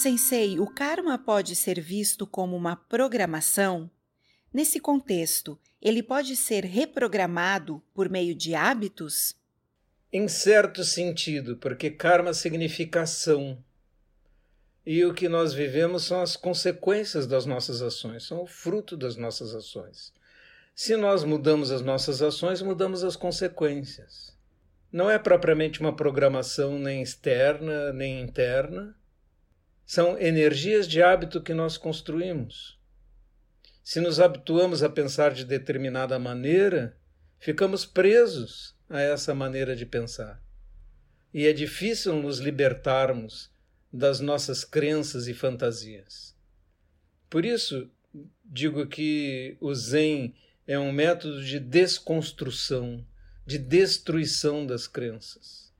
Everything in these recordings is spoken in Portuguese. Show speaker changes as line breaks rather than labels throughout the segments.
Sensei, o karma pode ser visto como uma programação? Nesse contexto, ele pode ser reprogramado por meio de hábitos?
Em certo sentido, porque karma significa ação. E o que nós vivemos são as consequências das nossas ações, são o fruto das nossas ações. Se nós mudamos as nossas ações, mudamos as consequências. Não é propriamente uma programação nem externa nem interna, são energias de hábito que nós construímos. Se nos habituamos a pensar de determinada maneira, ficamos presos a essa maneira de pensar. E é difícil nos libertarmos das nossas crenças e fantasias. Por isso, digo que o Zen é um método de desconstrução, de destruição das crenças.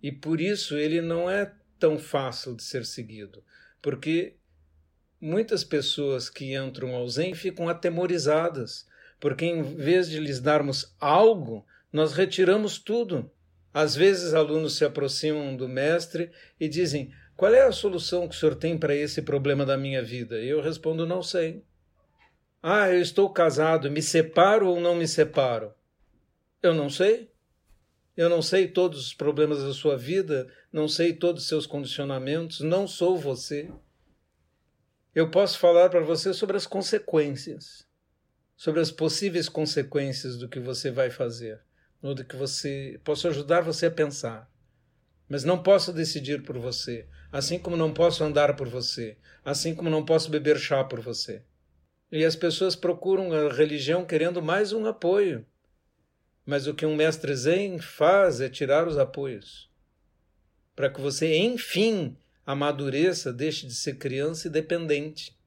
E por isso ele não é tão fácil de ser seguido, porque muitas pessoas que entram ao Zen ficam atemorizadas, porque em vez de lhes darmos algo, nós retiramos tudo. Às vezes alunos se aproximam do mestre e dizem: Qual é a solução que o senhor tem para esse problema da minha vida? E eu respondo: Não sei. Ah, eu estou casado, me separo ou não me separo? Eu não sei. Eu não sei todos os problemas da sua vida, não sei todos os seus condicionamentos, não sou você. Eu posso falar para você sobre as consequências, sobre as possíveis consequências do que você vai fazer, do que você. Posso ajudar você a pensar. Mas não posso decidir por você, assim como não posso andar por você, assim como não posso beber chá por você. E as pessoas procuram a religião querendo mais um apoio. Mas o que um mestre Zen faz é tirar os apoios. Para que você, enfim, amadureça, deixe de ser criança e dependente.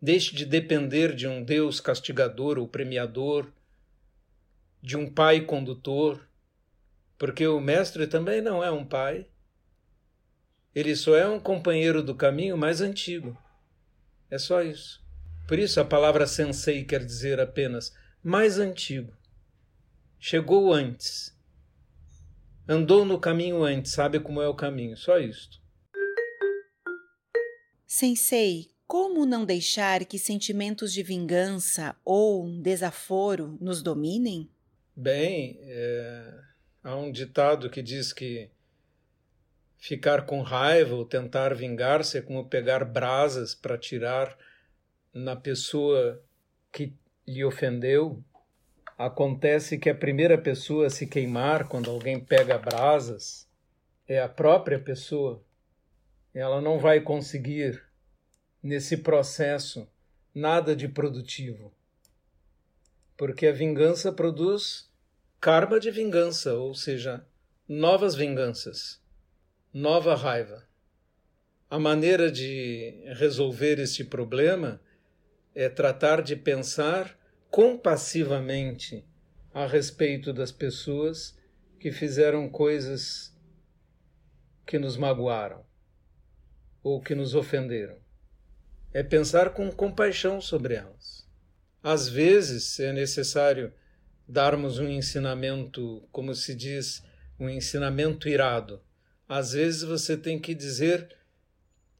Deixe de depender de um Deus castigador ou premiador, de um pai condutor, porque o mestre também não é um pai. Ele só é um companheiro do caminho mais antigo. É só isso. Por isso a palavra sensei quer dizer apenas mais antigo. Chegou antes. Andou no caminho antes, sabe como é o caminho, só isto.
Sensei, como não deixar que sentimentos de vingança ou desaforo nos dominem?
Bem, é, há um ditado que diz que ficar com raiva ou tentar vingar-se é como pegar brasas para tirar na pessoa que lhe ofendeu, acontece que a primeira pessoa a se queimar quando alguém pega brasas é a própria pessoa. Ela não vai conseguir, nesse processo, nada de produtivo. Porque a vingança produz karma de vingança, ou seja, novas vinganças, nova raiva. A maneira de resolver este problema é tratar de pensar compassivamente a respeito das pessoas que fizeram coisas que nos magoaram ou que nos ofenderam. É pensar com compaixão sobre elas. Às vezes é necessário darmos um ensinamento, como se diz, um ensinamento irado. Às vezes você tem que dizer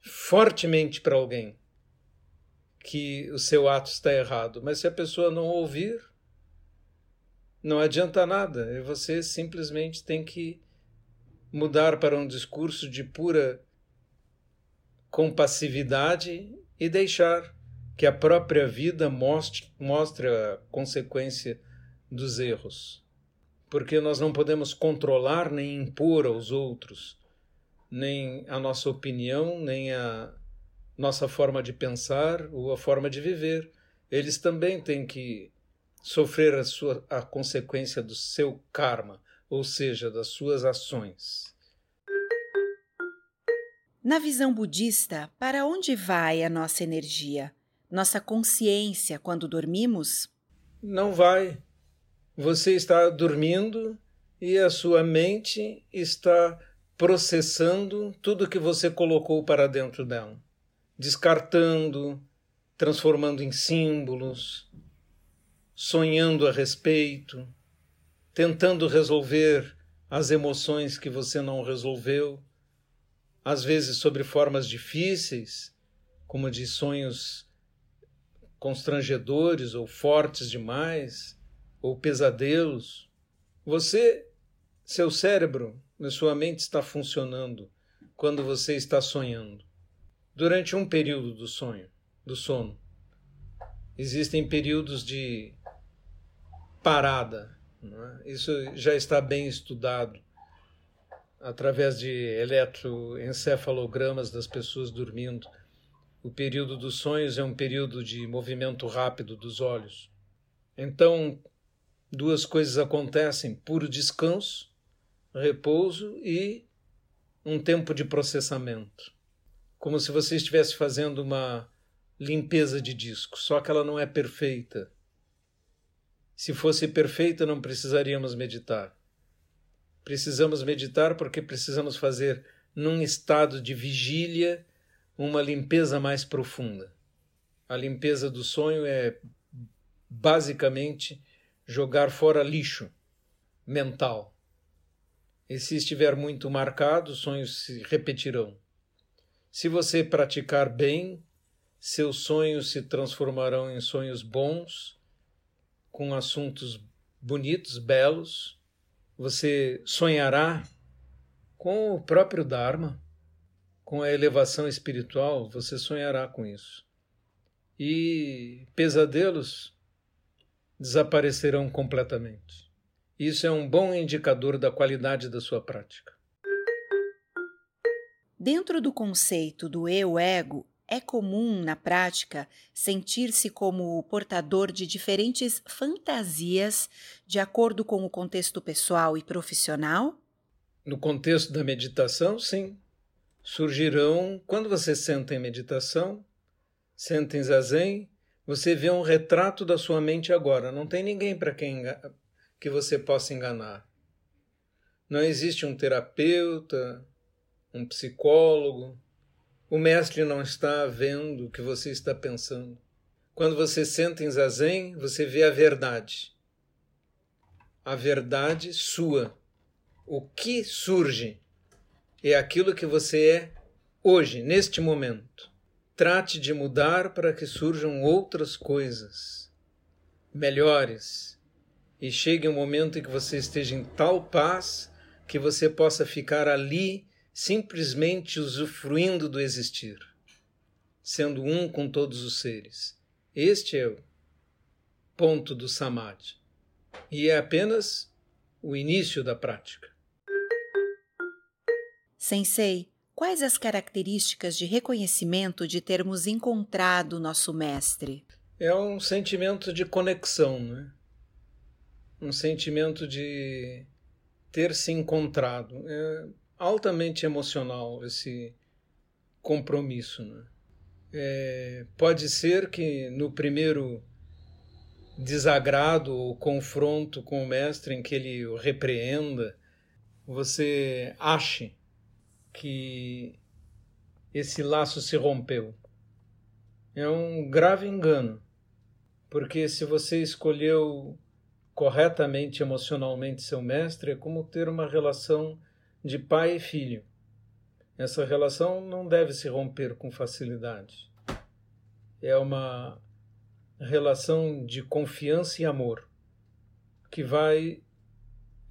fortemente para alguém: que o seu ato está errado. Mas se a pessoa não ouvir, não adianta nada. E você simplesmente tem que mudar para um discurso de pura compassividade e deixar que a própria vida mostre, mostre a consequência dos erros. Porque nós não podemos controlar nem impor aos outros nem a nossa opinião, nem a, nossa forma de pensar ou a forma de viver. Eles também têm que sofrer a, sua, a consequência do seu karma, ou seja, das suas ações.
Na visão budista, para onde vai a nossa energia? Nossa consciência quando dormimos?
Não vai. Você está dormindo e a sua mente está processando tudo que você colocou para dentro dela descartando, transformando em símbolos, sonhando a respeito, tentando resolver as emoções que você não resolveu, às vezes sobre formas difíceis, como de sonhos constrangedores ou fortes demais, ou pesadelos. Você, seu cérebro, sua mente está funcionando quando você está sonhando. Durante um período do sonho, do sono, existem períodos de parada. É? Isso já está bem estudado através de eletroencefalogramas das pessoas dormindo. O período dos sonhos é um período de movimento rápido dos olhos. Então, duas coisas acontecem: puro descanso, repouso e um tempo de processamento. Como se você estivesse fazendo uma limpeza de disco, só que ela não é perfeita. Se fosse perfeita, não precisaríamos meditar. Precisamos meditar porque precisamos fazer, num estado de vigília, uma limpeza mais profunda. A limpeza do sonho é basicamente jogar fora lixo mental. E se estiver muito marcado, os sonhos se repetirão. Se você praticar bem, seus sonhos se transformarão em sonhos bons, com assuntos bonitos, belos, você sonhará com o próprio Dharma, com a elevação espiritual, você sonhará com isso. E pesadelos desaparecerão completamente. Isso é um bom indicador da qualidade da sua prática.
Dentro do conceito do eu-ego, é comum, na prática, sentir-se como o portador de diferentes fantasias de acordo com o contexto pessoal e profissional?
No contexto da meditação, sim. Surgirão, quando você senta em meditação, senta em zazen, você vê um retrato da sua mente agora. Não tem ninguém para quem que você possa enganar. Não existe um terapeuta, um psicólogo, o mestre não está vendo o que você está pensando. Quando você senta em zazen, você vê a verdade. A verdade sua. O que surge é aquilo que você é hoje, neste momento. Trate de mudar para que surjam outras coisas melhores e chegue um momento em que você esteja em tal paz que você possa ficar ali simplesmente usufruindo do existir, sendo um com todos os seres. Este é o ponto do samadhi. E é apenas o início da prática.
Sensei, quais as características de reconhecimento de termos encontrado nosso mestre?
É um sentimento de conexão, né? um sentimento de ter se encontrado. É altamente emocional esse compromisso. Né? É, pode ser que no primeiro desagrado ou confronto com o mestre em que ele o repreenda, você ache que esse laço se rompeu. É um grave engano, porque se você escolheu corretamente emocionalmente seu mestre, é como ter uma relação de pai e filho. Essa relação não deve se romper com facilidade. É uma relação de confiança e amor que vai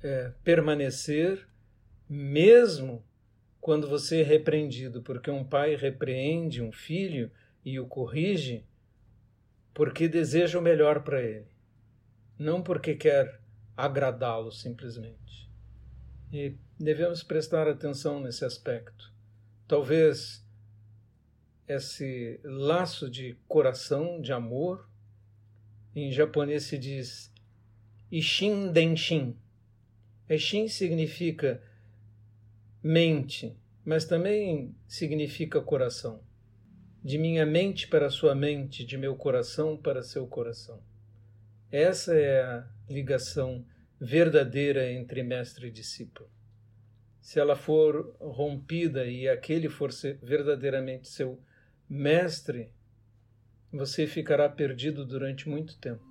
é, permanecer mesmo quando você é repreendido, porque um pai repreende um filho e o corrige porque deseja o melhor para ele, não porque quer agradá-lo simplesmente. E devemos prestar atenção nesse aspecto. Talvez esse laço de coração, de amor, em japonês se diz Ishin Denshin. Ishin significa mente, mas também significa coração. De minha mente para sua mente, de meu coração para seu coração. Essa é a ligação verdadeira entre mestre e discípulo. Se ela for rompida e aquele for verdadeiramente seu mestre, você ficará perdido durante muito tempo.